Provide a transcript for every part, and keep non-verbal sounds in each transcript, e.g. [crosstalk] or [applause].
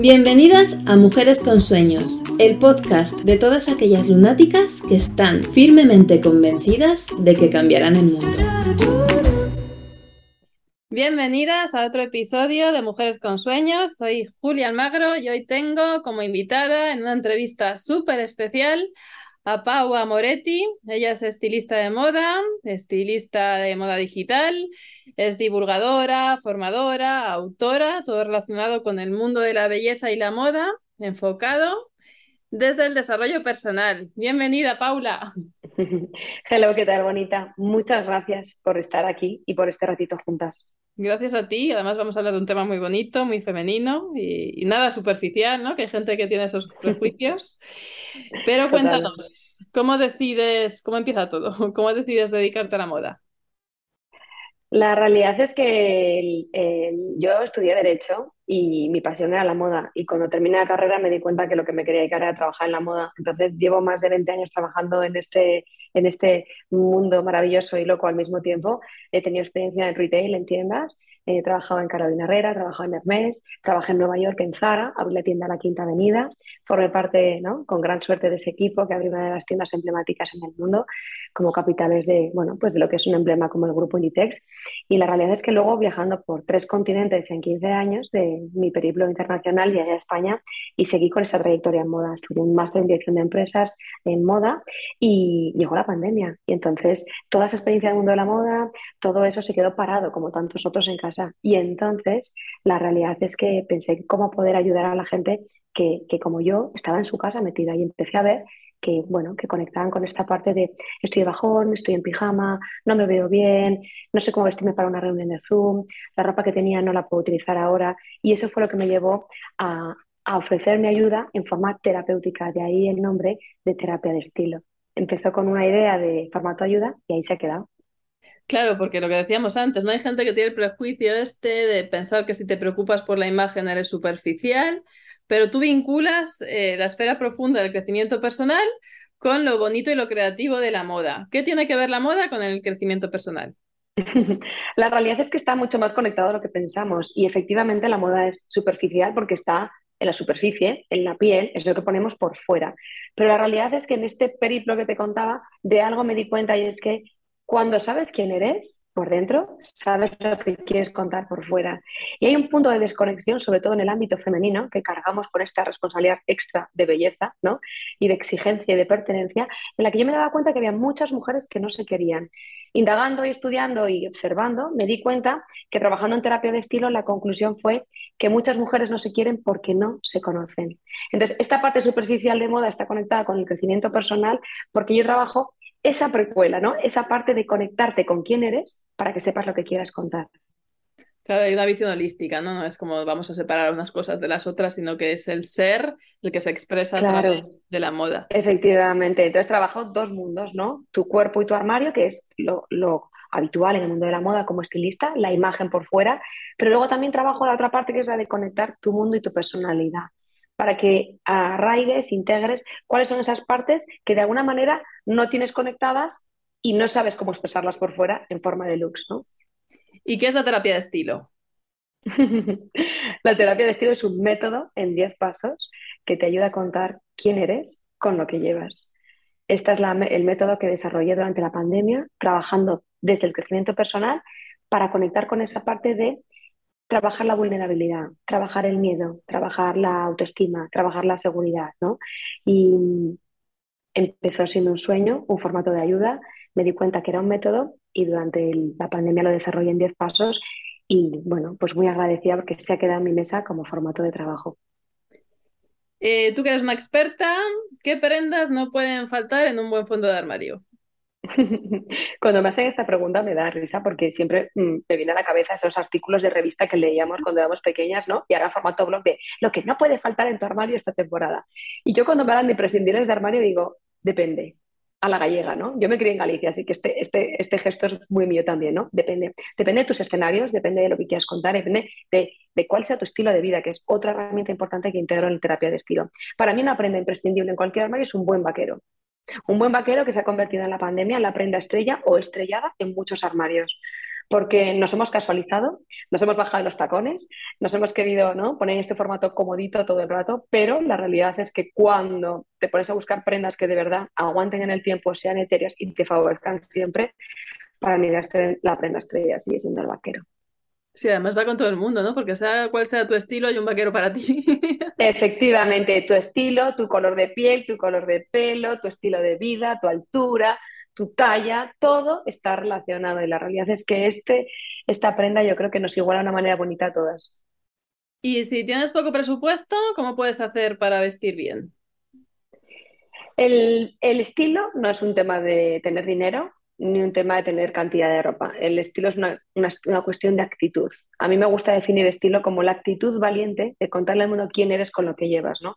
Bienvenidas a Mujeres con Sueños, el podcast de todas aquellas lunáticas que están firmemente convencidas de que cambiarán el mundo. Bienvenidas a otro episodio de Mujeres con Sueños. Soy Julia Almagro y hoy tengo como invitada en una entrevista súper especial a Paua Moretti. Ella es estilista de moda, estilista de moda digital, es divulgadora, formadora, autora, todo relacionado con el mundo de la belleza y la moda, enfocado desde el desarrollo personal. Bienvenida, Paula. [laughs] Hello, ¿qué tal, bonita? Muchas gracias por estar aquí y por este ratito juntas. Gracias a ti. Además, vamos a hablar de un tema muy bonito, muy femenino y, nada superficial, ¿no? Que hay gente que tiene esos prejuicios. [laughs] Pero cuéntanos, ¿cómo decides, cómo empieza todo? [laughs] ¿Cómo decides dedicarte a la moda? La realidad es que yo estudié Derecho y mi pasión era la moda. Y cuando terminé la carrera me di cuenta que lo que me quería dedicar era trabajar en la moda. Entonces llevo más de 20 años trabajando en este, en este mundo maravilloso y loco al mismo tiempo. He tenido experiencia en retail, en tiendas, he trabajado en Carolina Herrera, he trabajado en Hermes, trabajé en Nueva York, en Zara, abrí la tienda la Quinta Avenida, formé parte, ¿no? con gran suerte de ese equipo que abrió una de las tiendas emblemáticas en el mundo, como capitales de, bueno, pues de lo que es un emblema como el grupo Inditex. Y la realidad es que luego viajando por tres continentes en 15 años de mi periplo internacional llegué a España y seguí con esa trayectoria en moda. Estudié un máster en dirección de empresas en moda y llegó la pandemia. Y entonces toda esa experiencia del mundo de la moda, todo eso se quedó parado como tantos otros en casa. Y entonces la realidad es que pensé cómo poder ayudar a la gente que, que como yo estaba en su casa metida y empecé a ver que, bueno, que conectaban con esta parte de estoy de bajón, estoy en pijama, no me veo bien, no sé cómo vestirme para una reunión de Zoom, la ropa que tenía no la puedo utilizar ahora. Y eso fue lo que me llevó a, a ofrecerme ayuda en forma terapéutica, de ahí el nombre de terapia de estilo. Empezó con una idea de formato ayuda y ahí se ha quedado. Claro, porque lo que decíamos antes, no hay gente que tiene el prejuicio este de pensar que si te preocupas por la imagen eres superficial, pero tú vinculas eh, la esfera profunda del crecimiento personal con lo bonito y lo creativo de la moda. ¿Qué tiene que ver la moda con el crecimiento personal? [laughs] La realidad es que está mucho más conectado a lo que pensamos y efectivamente la moda es superficial porque está en la superficie, en la piel, es lo que ponemos por fuera. Pero la realidad es que en este periplo que te contaba, de algo me di cuenta y es que cuando sabes quién eres por dentro, sabes lo que quieres contar por fuera. Y hay un punto de desconexión, sobre todo en el ámbito femenino, que cargamos con esta responsabilidad extra de belleza ¿no? y de exigencia y de pertenencia, en la que yo me daba cuenta que había muchas mujeres que no se querían. Indagando y estudiando y observando, me di cuenta que trabajando en terapia de estilo, la conclusión fue que muchas mujeres no se quieren porque no se conocen. Entonces, esta parte superficial de moda está conectada con el crecimiento personal porque yo trabajo esa precuela, ¿no? Esa parte de conectarte con quién eres para que sepas lo que quieras contar. Claro, hay una visión holística, ¿no? No es como vamos a separar unas cosas de las otras, sino que es el ser el que se expresa a través de la moda. Efectivamente. Entonces trabajo dos mundos, ¿no? Tu cuerpo y tu armario, que es lo, lo habitual en el mundo de la moda como estilista, la imagen por fuera, pero luego también trabajo la otra parte que es la de conectar tu mundo y tu personalidad para que arraigues, integres cuáles son esas partes que de alguna manera no tienes conectadas y no sabes cómo expresarlas por fuera en forma de looks, ¿no? ¿Y qué es la terapia de estilo? [laughs] la terapia de estilo es un método en 10 pasos que te ayuda a contar quién eres con lo que llevas. Este es el método que desarrollé durante la pandemia, trabajando desde el crecimiento personal para conectar con esa parte de trabajar la vulnerabilidad, trabajar el miedo, trabajar la autoestima, trabajar la seguridad, ¿no? Y empezó siendo un sueño, un formato de ayuda, me di cuenta que era un método y durante la pandemia lo desarrollé en 10 pasos y bueno, pues muy agradecida porque se ha quedado en mi mesa como formato de trabajo. Eh, tú que eres una experta, ¿qué prendas no pueden faltar en un buen fondo de armario? [laughs] Cuando me hacen esta pregunta me da risa porque siempre mm, me viene a la cabeza esos artículos de revista que leíamos cuando éramos pequeñas, ¿no? Y ahora formato blog de lo que no puede faltar en tu armario esta temporada. Y yo cuando me hablan de prescindir de armario digo, depende, a la gallega, ¿no? Yo me crié en Galicia, así que este, este, este gesto es muy mío también, ¿no? Depende, depende de tus escenarios, depende de lo que quieras contar, depende de, de, cuál sea tu estilo de vida, que es otra herramienta importante que integro en la terapia de estilo. Para mí una prenda imprescindible en cualquier armario es un buen vaquero. Un buen vaquero que se ha convertido en la pandemia en la prenda estrella o estrellada en muchos armarios. porque nos hemos casualizado, nos hemos bajado los tacones, nos hemos querido ¿no? poner este formato comodito todo el rato, pero la realidad es que cuando te pones a buscar prendas que de verdad aguanten en el tiempo, sean etéreas y te favorezcan siempre, para mí la prenda estrella sigue siendo el vaquero. Sí, además va con todo el mundo, ¿no? Porque sea cual sea tu estilo, hay un vaquero para ti. [laughs] Efectivamente, tu estilo, tu color de piel, tu color de pelo, tu estilo de vida, tu altura, tu talla, todo está relacionado. Y la realidad es que este, esta prenda yo creo que nos iguala de una manera bonita a todas. Y si tienes poco presupuesto, ¿cómo puedes hacer para vestir bien? El, el estilo no es un tema de tener dinero, ni un tema de tener cantidad de ropa. El estilo es una, una, cuestión de actitud. A mí me gusta definir estilo como la actitud valiente de contarle al mundo quién eres con lo que llevas, ¿no?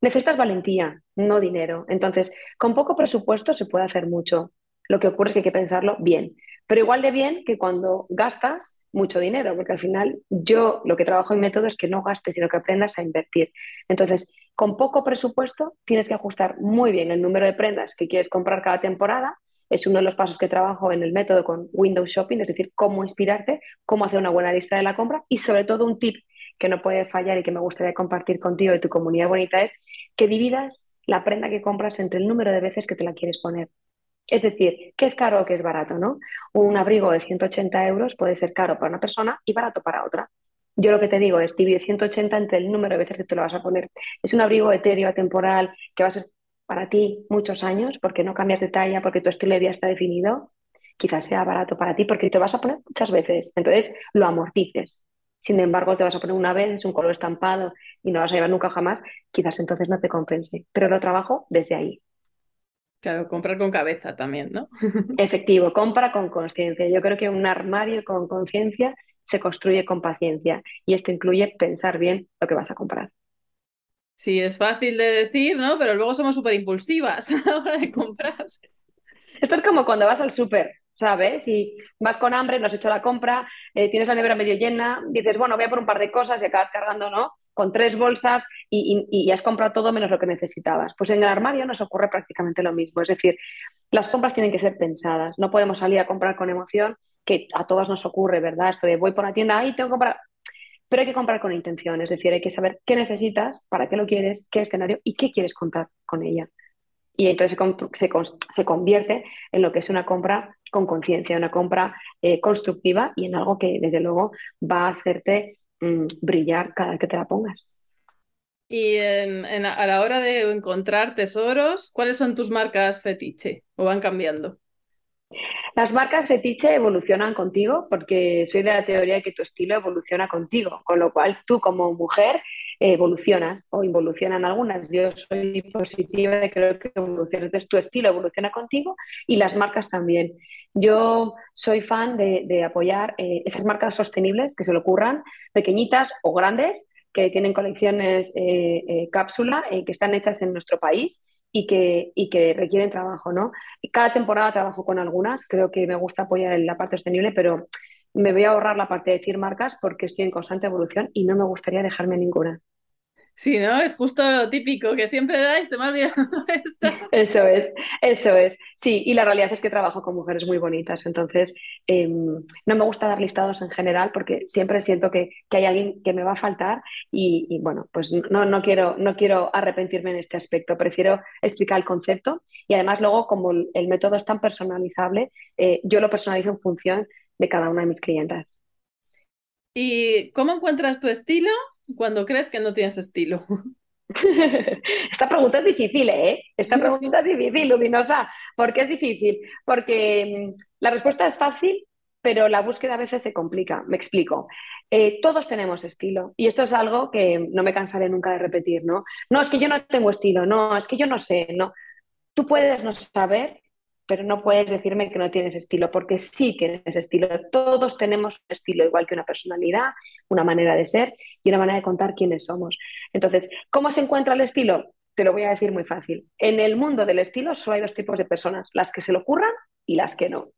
Necesitas valentía, no dinero. Entonces, con poco presupuesto se puede hacer mucho. Lo que ocurre es que hay que pensarlo bien. Pero igual de bien que cuando gastas mucho dinero, porque al final yo lo que trabajo en método es que no gastes, sino que aprendas a invertir. Entonces, con poco presupuesto tienes que ajustar muy bien el número de prendas que quieres comprar cada temporada es uno de los pasos que trabajo en el método con Windows Shopping, es decir, cómo inspirarte, cómo hacer una buena lista de la compra y sobre todo un tip que no puede fallar y que me gustaría compartir contigo y tu comunidad bonita es que dividas la prenda que compras entre el número de veces que te la quieres poner. Es decir, ¿qué es caro o qué es barato? ¿no? Un abrigo de 180 euros puede ser caro para una persona y barato para otra. Yo lo que te digo es dividir 180 entre el número de veces que te lo vas a poner. Es un abrigo etéreo, temporal, que va a ser para ti muchos años, porque no cambias de talla, porque tu estilo de vida está definido, quizás sea barato para ti porque te vas a poner muchas veces. Entonces lo amortices. Sin embargo, te vas a poner una vez, es un color estampado y no vas a llevar nunca jamás, quizás entonces no te compense. Pero lo trabajo desde ahí. Claro, comprar con cabeza también, ¿no? [laughs] Efectivo, compra con conciencia. Yo creo que un armario con conciencia se construye con paciencia y esto incluye pensar bien lo que vas a comprar. Sí, es fácil de decir, ¿no? Pero luego somos súper impulsivas [laughs] a la hora de comprar. Esto es como cuando vas al súper, ¿sabes? Y vas con hambre, no has hecho la compra, eh, tienes la nevera medio llena, dices, bueno, voy a por un par de cosas y acabas cargando, ¿no? Con tres bolsas y, y, has comprado todo menos lo que necesitabas. Pues en el armario nos ocurre prácticamente lo mismo. Es decir, las compras tienen que ser pensadas. No podemos salir a comprar con emoción, que a todas nos ocurre, ¿verdad? Esto de voy por la tienda, ahí tengo que comprar pero hay que comprar con intención, es decir, hay que saber qué necesitas, para qué lo quieres, qué escenario y qué quieres contar con ella. Y entonces se, convierte en lo que es una compra con conciencia, una compra eh, constructiva y en algo que desde luego va a hacerte mm, brillar cada vez que te la pongas. Y a la hora de encontrar tesoros, ¿cuáles son tus marcas fetiche o van cambiando? Las marcas fetiche evolucionan contigo porque soy de la teoría de que tu estilo evoluciona contigo, con lo cual tú como mujer evolucionas o involucionan algunas. Yo soy positiva de creo que evoluciona. Entonces tu estilo evoluciona contigo y las marcas también. Yo soy fan de, apoyar eh, esas marcas sostenibles que se le ocurran, pequeñitas o grandes, que tienen colecciones eh, eh, cápsula, que están hechas en nuestro país y que, y que requieren trabajo, ¿no? Cada temporada trabajo con algunas, creo que me gusta apoyar en la parte sostenible, pero me voy a ahorrar la parte de decir marcas porque estoy en constante evolución y no me gustaría dejarme ninguna. Sí, ¿no? Es justo lo típico que siempre da y se me ha olvidado [laughs] Eso es, eso es. Sí, y la realidad es que trabajo con mujeres muy bonitas, entonces em, no me gusta dar listados en general porque siempre siento que, hay alguien que me va a faltar y, bueno, pues no, no, quiero, no quiero arrepentirme en este aspecto, prefiero explicar el concepto y además luego como el método es tan personalizable, eh, yo lo personalizo en función de cada una de mis clientas. ¿Y cómo encuentras tu estilo? Cuando crees que no tienes estilo? [laughs] Esta pregunta es difícil, ¿eh? Esta pregunta es difícil, luminosa. ¿Por qué es difícil? Porque mm, la respuesta es fácil, pero la búsqueda a veces se complica. Me explico. Eh, todos tenemos estilo y esto es algo que no me cansaré nunca de repetir, ¿no? No, es que yo no tengo estilo, no, es que yo no sé, no. Tú puedes no saber pero no puedes decirme que no tienes estilo, porque sí tienes estilo. Todos tenemos un estilo, igual que una personalidad, una manera de ser y una manera de contar quiénes somos. Entonces, ¿cómo se encuentra el estilo? Te lo voy a decir muy fácil. En el mundo del estilo solo hay dos tipos de personas, las que se lo curran y las que no.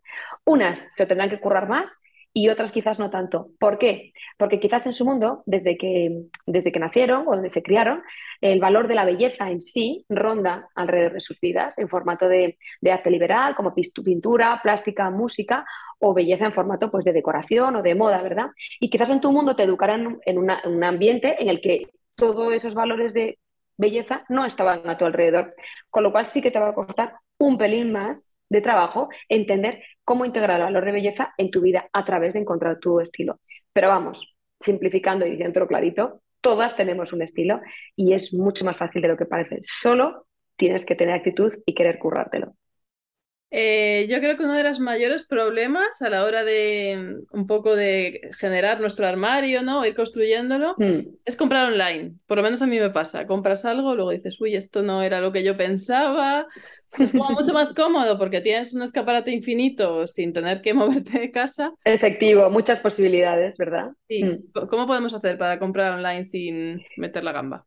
Unas se tendrán que currar más y otras quizás no tanto. ¿Por qué? Porque quizás en su mundo, desde que, desde que nacieron o desde se criaron, el valor de la belleza en sí ronda alrededor de sus vidas en formato de, arte liberal, como pintura, plástica, música, o belleza en formato pues, de decoración o de moda, ¿verdad? Y quizás en tu mundo te educarán en un ambiente en el que todos esos valores de belleza no estaban a tu alrededor, con lo cual sí que te va a costar un pelín más de trabajo entender cómo integrar el valor de belleza en tu vida a través de encontrar tu estilo. Pero vamos, simplificando y diciéndolo clarito, todas tenemos un estilo y es mucho más fácil de lo que parece. Solo tienes que tener actitud y querer currártelo. Eh, yo creo que uno de los mayores problemas a la hora de un poco de generar nuestro armario, ¿no? O ir construyéndolo, mm. es comprar online. Por lo menos a mí me pasa. Compras algo, luego dices, uy, esto no era lo que yo pensaba. Pues es como mucho más cómodo porque tienes un escaparate infinito sin tener que [laughs] moverte de casa. Efectivo, muchas posibilidades, ¿verdad? Sí. Mm. ¿Cómo podemos hacer para comprar online sin meter la gamba?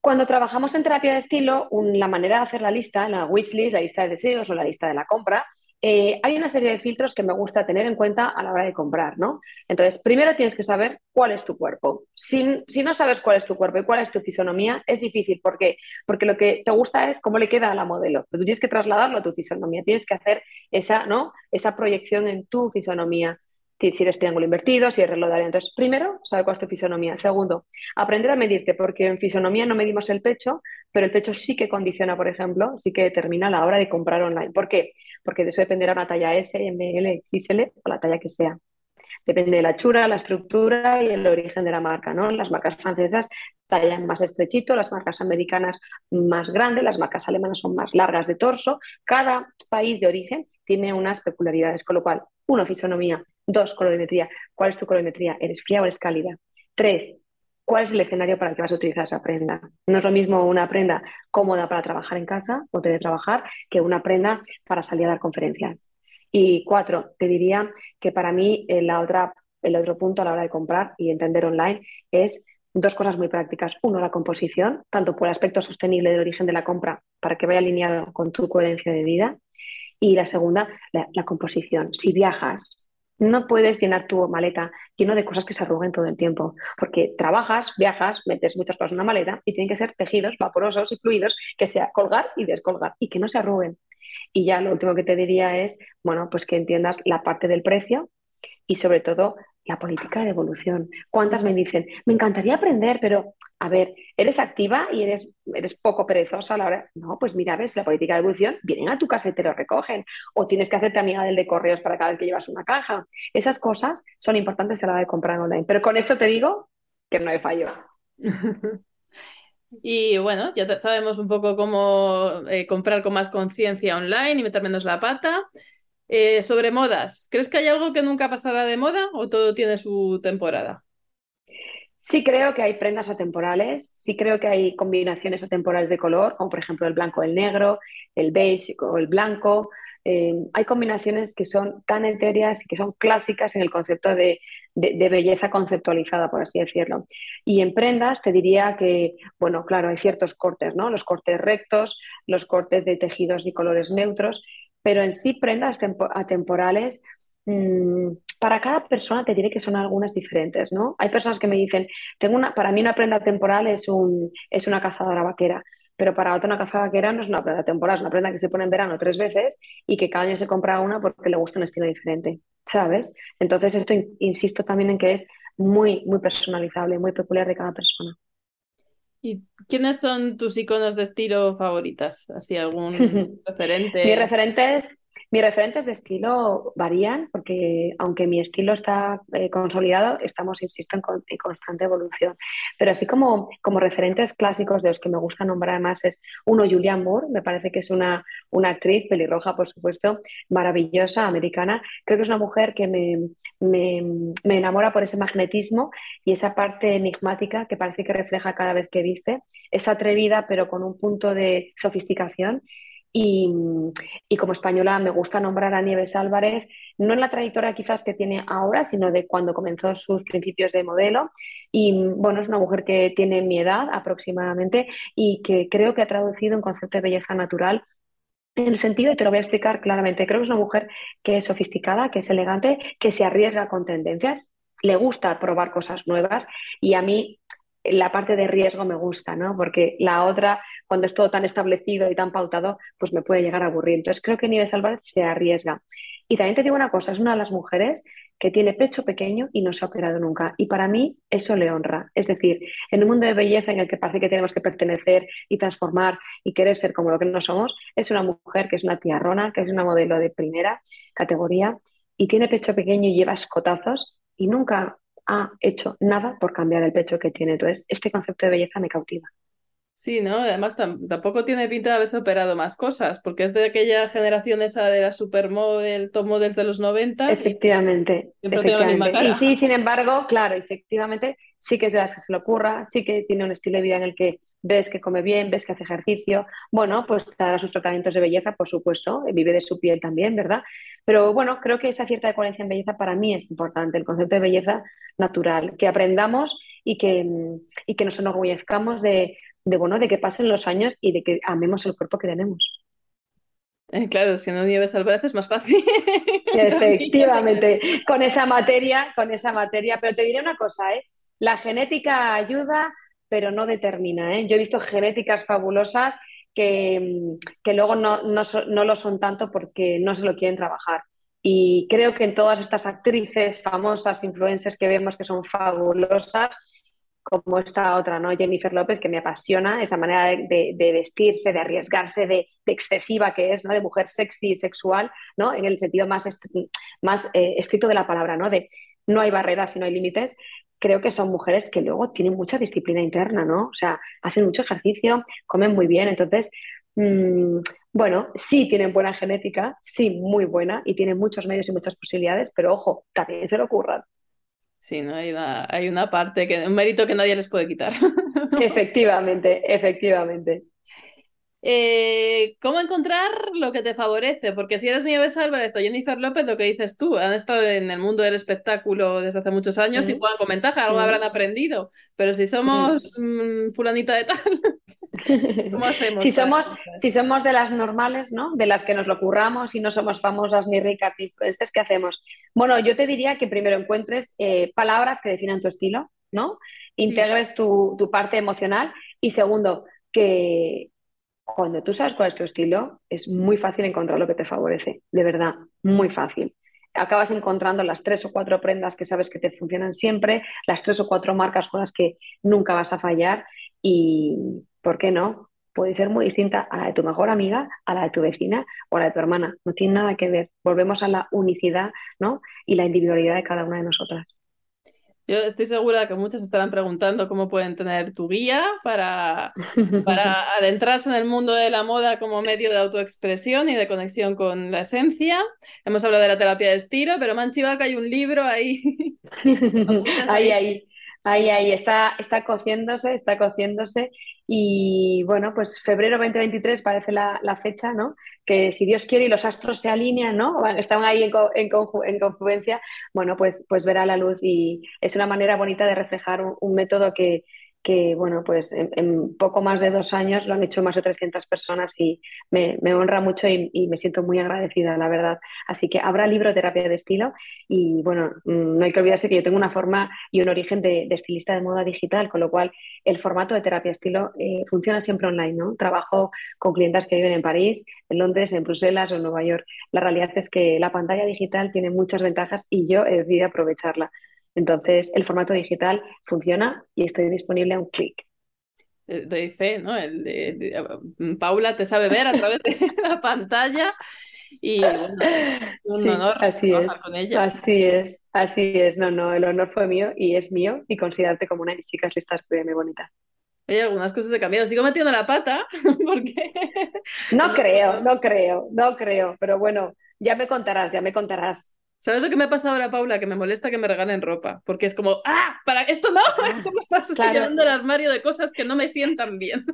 Cuando trabajamos en terapia de estilo, la manera de hacer la lista, la wishlist, la lista de deseos o la lista de la compra, eh, hay una serie de filtros que me gusta tener en cuenta a la hora de comprar, ¿no? Entonces, primero tienes que saber cuál es tu cuerpo. Si, si, no sabes cuál es tu cuerpo y cuál es tu fisonomía, es difícil. ¿Por qué? Porque lo que te gusta es cómo le queda a la modelo. Tú tienes que trasladarlo a tu fisonomía, tienes que hacer esa, ¿no? esa proyección en tu fisonomía si eres triángulo invertido, si eres reloj Entonces, primero, saber cuál es tu fisonomía. Segundo, aprender a medirte, porque en fisonomía no medimos el pecho, pero el pecho sí que condiciona, por ejemplo, sí que determina la hora de comprar online. ¿Por qué? Porque de eso dependerá una talla S, M, L, XL o la talla que sea. Depende de la chura, la estructura y el origen de la marca, ¿no? Las marcas francesas tallan más estrechito, las marcas americanas más grandes, las marcas alemanas son más largas de torso. Cada país de origen tiene unas peculiaridades, con lo cual, uno, fisonomía, Dos, colorimetría. ¿Cuál es tu colorimetría? ¿Eres fría o eres cálida? Tres, ¿cuál es el escenario para el que vas a utilizar esa prenda? No es lo mismo una prenda cómoda para trabajar en casa o trabajar que una prenda para salir a dar conferencias. Y cuatro, te diría que para mí eh, la otra, el otro punto a la hora de comprar y entender online es dos cosas muy prácticas. Uno, la composición, tanto por el aspecto sostenible del origen de la compra, para que vaya alineado con tu coherencia de vida. Y la segunda, la composición. Si viajas, no puedes llenar tu maleta lleno de cosas que se arruguen todo el tiempo, porque trabajas, viajas, metes muchas cosas en una maleta y tienen que ser tejidos vaporosos y fluidos que sea colgar y descolgar y que no se arruguen. Y ya lo último que te diría es, bueno, pues que entiendas la parte del precio y sobre todo la política de evolución. ¿Cuántas me dicen, me encantaría aprender, pero a ver, ¿eres activa y eres, eres poco perezosa a la hora? No, pues mira, ves, la política de evolución, vienen a tu casa y te lo recogen. O tienes que hacerte amiga del de correos para cada vez que llevas una caja. Esas cosas son importantes a la hora de comprar online. Pero con esto te digo que no hay fallo. [laughs] Y bueno, ya sabemos un poco cómo eh, comprar con más conciencia online y meter menos la pata. Eh, sobre modas, ¿crees que hay algo que nunca pasará de moda o todo tiene su temporada? Sí creo que hay prendas atemporales, sí creo que hay combinaciones atemporales de color, como por ejemplo el blanco, el negro, el beige o el blanco. Eh, hay combinaciones que son tan etéreas y que son clásicas en el concepto de, de, belleza conceptualizada, por así decirlo. Y en prendas te diría que, bueno, claro, hay ciertos cortes, ¿no? Los cortes rectos, los cortes de tejidos y colores neutros, pero en sí prendas atemporales, mm, para cada persona te diré que son algunas diferentes, ¿no? Hay personas que me dicen, tengo una, para mí una prenda temporal es, un, es una cazadora vaquera, pero para otra una cazadora vaquera no es una prenda temporal, es una prenda que se pone en verano tres veces y que cada año se compra una porque le gusta un estilo diferente, ¿sabes? Entonces esto insisto también en que es muy, muy personalizable, muy peculiar de cada persona. ¿Y quiénes son tus iconos de estilo favoritas? ¿Así algún [laughs] referente? Mis referentes mis referentes de estilo varían porque aunque mi estilo está eh, consolidado, estamos, insisto, en, constante evolución. Pero así como, como referentes clásicos de los que me gusta nombrar más es uno, Julianne Moore, me parece que es una, una actriz pelirroja, por supuesto, maravillosa, americana. Creo que es una mujer que me, me, me enamora por ese magnetismo y esa parte enigmática que parece que refleja cada vez que viste. Es atrevida pero con un punto de sofisticación y, como española me gusta nombrar a Nieves Álvarez, no en la trayectoria quizás que tiene ahora, sino de cuando comenzó sus principios de modelo. Y bueno, es una mujer que tiene mi edad aproximadamente y que creo que ha traducido un concepto de belleza natural en el sentido, y te lo voy a explicar claramente, creo que es una mujer que es sofisticada, que es elegante, que se arriesga con tendencias, le gusta probar cosas nuevas y a mí la parte de riesgo me gusta, ¿no? Porque la otra, cuando es todo tan establecido y tan pautado, pues me puede llegar a aburrir. Entonces creo que Nieves Álvarez se arriesga. Y también te digo una cosa, es una de las mujeres que tiene pecho pequeño y no se ha operado nunca. Y para mí eso le honra. Es decir, en un mundo de belleza en el que parece que tenemos que pertenecer y transformar y querer ser como lo que no somos, es una mujer que es una tiarrona, que es una modelo de primera categoría y tiene pecho pequeño y lleva escotazos y nunca ha hecho nada por cambiar el pecho que tiene. Entonces, este concepto de belleza me cautiva. Sí, ¿no? Además tampoco tiene pinta de haberse operado más cosas, porque es de aquella generación esa de la supermodel, top models de los 90. Efectivamente. efectivamente. Y sí, sin embargo, claro, efectivamente, sí que es de las que se le ocurra, sí que tiene un estilo de vida en el que ves que come bien, ves que hace ejercicio, bueno, pues dará sus tratamientos de belleza, por supuesto, vive de su piel también, ¿verdad? Pero bueno, creo que esa cierta coherencia en belleza para mí es importante, el concepto de belleza natural, que aprendamos y que, y que nos enorgullezcamos de, de, bueno, de que pasen los años y de que amemos el cuerpo que tenemos. Eh, claro, si no nieves al brazo es más fácil. [laughs] Efectivamente, con esa materia, con esa materia. Pero te diré una cosa, ¿eh? La genética ayuda, pero no determina. ¿eh? Yo he visto genéticas fabulosas que, que luego no, no, no, lo son tanto porque no se lo quieren trabajar. Y creo que en todas estas actrices famosas, influencers que vemos que son fabulosas, como esta otra, ¿no? Jennifer López, que me apasiona, esa manera de, vestirse, de arriesgarse, de, excesiva que es, ¿no? De mujer sexy y sexual, ¿no? En el sentido más, más eh, escrito de la palabra, ¿no? De no hay barreras y no hay límites. Creo que son mujeres que luego tienen mucha disciplina interna, ¿no? O sea, hacen mucho ejercicio, comen muy bien, entonces, mm, bueno, sí tienen buena genética, sí, muy buena, y tienen muchos medios y muchas posibilidades, pero ojo, también se lo ocurran. Sí, ¿no? Hay una, hay una parte, que, un mérito que nadie les puede quitar. [laughs] efectivamente, efectivamente. Eh, ¿Cómo encontrar lo que te favorece? Porque si eres Nieves Álvarez o Jennifer López, lo que dices tú, han estado en el mundo del espectáculo desde hace muchos años y juegan con ventaja, algo habrán aprendido. Pero si somos [laughs] mm, fulanita de tal, [laughs] ¿cómo hacemos? Si somos, si somos de las normales, ¿no? De las que nos lo curramos y no somos famosas ni ricas ni influencers, ¿qué hacemos? Bueno, yo te diría que primero encuentres eh, palabras que definan tu estilo, ¿no? Integres tu, tu parte emocional y segundo, que cuando tú sabes cuál es tu estilo, es muy fácil encontrar lo que te favorece, de verdad, muy fácil. Acabas encontrando las tres o cuatro prendas que sabes que te funcionan siempre, las tres o cuatro marcas con las que nunca vas a fallar y, ¿por qué no? Puede ser muy distinta a la de tu mejor amiga, a la de tu vecina o a la de tu hermana. No tiene nada que ver. Volvemos a la unicidad ¿no? y la individualidad de cada una de nosotras. Yo estoy segura que muchos estarán preguntando cómo pueden tener tu guía para, para [laughs] adentrarse en el mundo de la moda como medio de autoexpresión y de conexión con la esencia. Hemos hablado de la terapia de estilo, pero Manchivaca hay un libro ahí. [laughs] ahí, ahí. Ahí, ahí, está, está cociéndose, está cociéndose. Y bueno, pues febrero 2023 parece la, la, fecha, ¿no? Que si Dios quiere y los astros se alinean, ¿no? Están ahí en, en, en confluencia, bueno, pues, pues verá la luz y es una manera bonita de reflejar un método que, que bueno, pues en, poco más de dos años lo han hecho más de 300 personas y me, honra mucho y, me siento muy agradecida, la verdad. Así que habrá libro terapia de estilo y bueno, mm, no hay que olvidarse que yo tengo una forma y un origen de, estilista de moda digital, con lo cual el formato de terapia estilo eh, funciona siempre online, ¿no? Trabajo con clientes que viven en París, en Londres, en Bruselas o en Nueva York. La realidad es que la pantalla digital tiene muchas ventajas y yo he decidido aprovecharla. Entonces, el formato digital funciona y estoy disponible a un clic. Eh, doy fe, ¿no? El mm, Paula te sabe ver a través de [laughs] la pantalla y un honor así es, con ella. Así es, así es. No, no, el honor fue mío y es mío y considerarte como una de mis chicas listas muy bonita. Hay algunas cosas he cambiado. Sigo metiendo la pata [laughs] porque... No [laughs] creo, no creo, no creo. Pero bueno, ya me contarás, ya me contarás. ¿Sabes lo que me ha pasado ahora, Paula? Que me molesta que me regalen ropa, porque es como, ah, para esto no, [laughs] esto me está llenando el armario de cosas que no me sientan bien.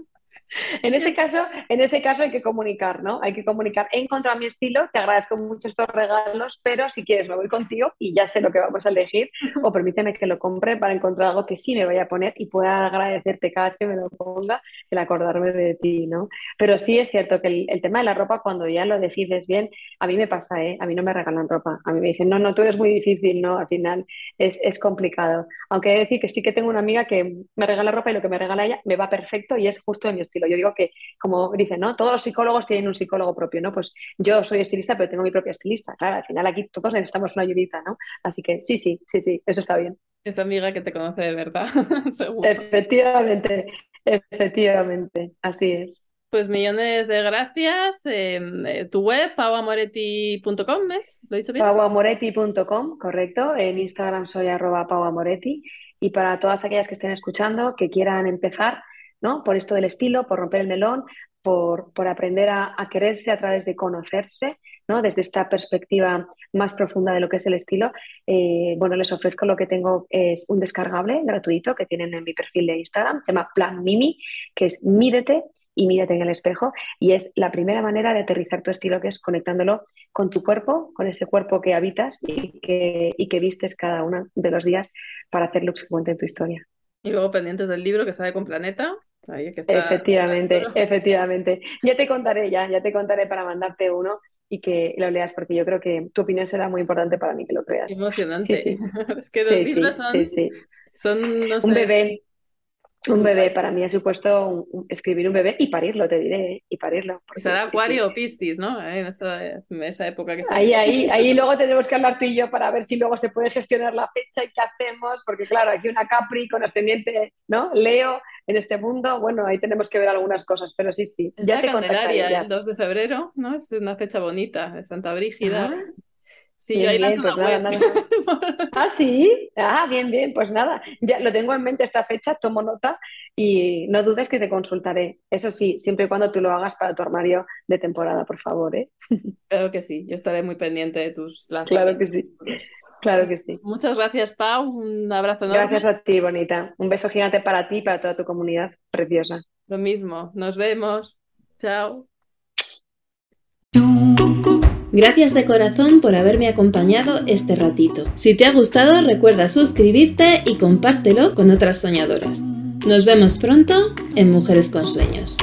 En ese caso, en ese caso hay que comunicar, ¿no? Hay que comunicar. He encontrado mi estilo, te agradezco mucho estos regalos, pero si quieres me voy contigo y ya sé lo que vamos a elegir, o permíteme que lo compre para encontrar algo que sí me vaya a poner y pueda agradecerte cada vez que me lo ponga, el acordarme de ti, ¿no? Pero sí es cierto que el, tema de la ropa, cuando ya lo decides bien, a mí me pasa, ¿eh? A mí no me regalan ropa. A mí me dicen, no, no, tú eres muy difícil, ¿no? Al final es, es complicado. Aunque he de decir que sí que tengo una amiga que me regala ropa y lo que me regala ella me va perfecto y es justo de mi estilo. Yo digo que, como dicen, ¿no? Todos los psicólogos tienen un psicólogo propio, ¿no? Pues yo soy estilista, pero tengo mi propia estilista. Claro, al final aquí todos necesitamos una ayudita, ¿no? Así que sí, sí, sí, sí, eso está bien. Esa amiga que te conoce de verdad, [laughs] seguro. Efectivamente, efectivamente, así es. Pues millones de gracias. Em, eh, tu web, pauamoretti.com, ¿ves? ¿Lo he dicho bien? pauamoretti.com, correcto. En Instagram soy arroba pauamoretti. Y para todas aquellas que estén escuchando, que quieran empezar, Por esto del estilo, por romper el melón, por, por aprender a, quererse a través de conocerse, ¿no? Desde esta perspectiva más profunda de lo que es el estilo, eh, bueno, les ofrezco lo que tengo, es un descargable gratuito que tienen en mi perfil de Instagram, se llama Plan Mimi, que es Mírete y mírate en el espejo. Y es la primera manera de aterrizar tu estilo, que es conectándolo con tu cuerpo, con ese cuerpo que habitas y que, y que vistes cada uno de los días para hacer looks que cuenten tu historia. Y luego pendientes del libro que sale con Planeta. Ahí que está efectivamente, efectivamente. Ya te contaré, ya, ya te contaré para mandarte uno y que lo leas, porque yo creo que tu opinión será muy importante para mí que lo creas. Emocionante. Sí, [laughs] es que los libros son, son un bebé. Un bebé para mí ha supuesto escribir un bebé y parirlo, te diré, y parirlo. Será Acuario o Piscis, ¿no? En esa, época que Ahí, ahí, ahí [laughs] luego tenemos que hablar tú y yo para ver si luego se puede gestionar la fecha y qué hacemos, porque claro, aquí una Capri con ascendiente, ¿no? Leo en este mundo, bueno, ahí tenemos que ver algunas cosas, pero sí, sí. ya te Candelaria, el 2 de febrero, ¿no? Es una fecha bonita, de Santa Brígida. Ah. Sí, yo ahí bien, pues nada, [laughs] Ah, sí. Ah, bien, bien. Pues nada, ya lo tengo en mente esta fecha, tomo nota y no dudes que te consultaré. Eso sí, siempre y cuando tú lo hagas para tu armario de temporada, por favor, ¿eh? [laughs] Claro que sí, yo estaré muy pendiente de tus Claro que sí. Claro que sí. Muchas gracias, Pau. Un abrazo enorme. Gracias a ti, bonita. Un beso gigante para ti y para toda tu comunidad preciosa. Lo mismo. Nos vemos. Chao. Gracias de corazón por haberme acompañado este ratito. Si te ha gustado, recuerda suscribirte y compártelo con otras soñadoras. Nos vemos pronto en Mujeres con Sueños.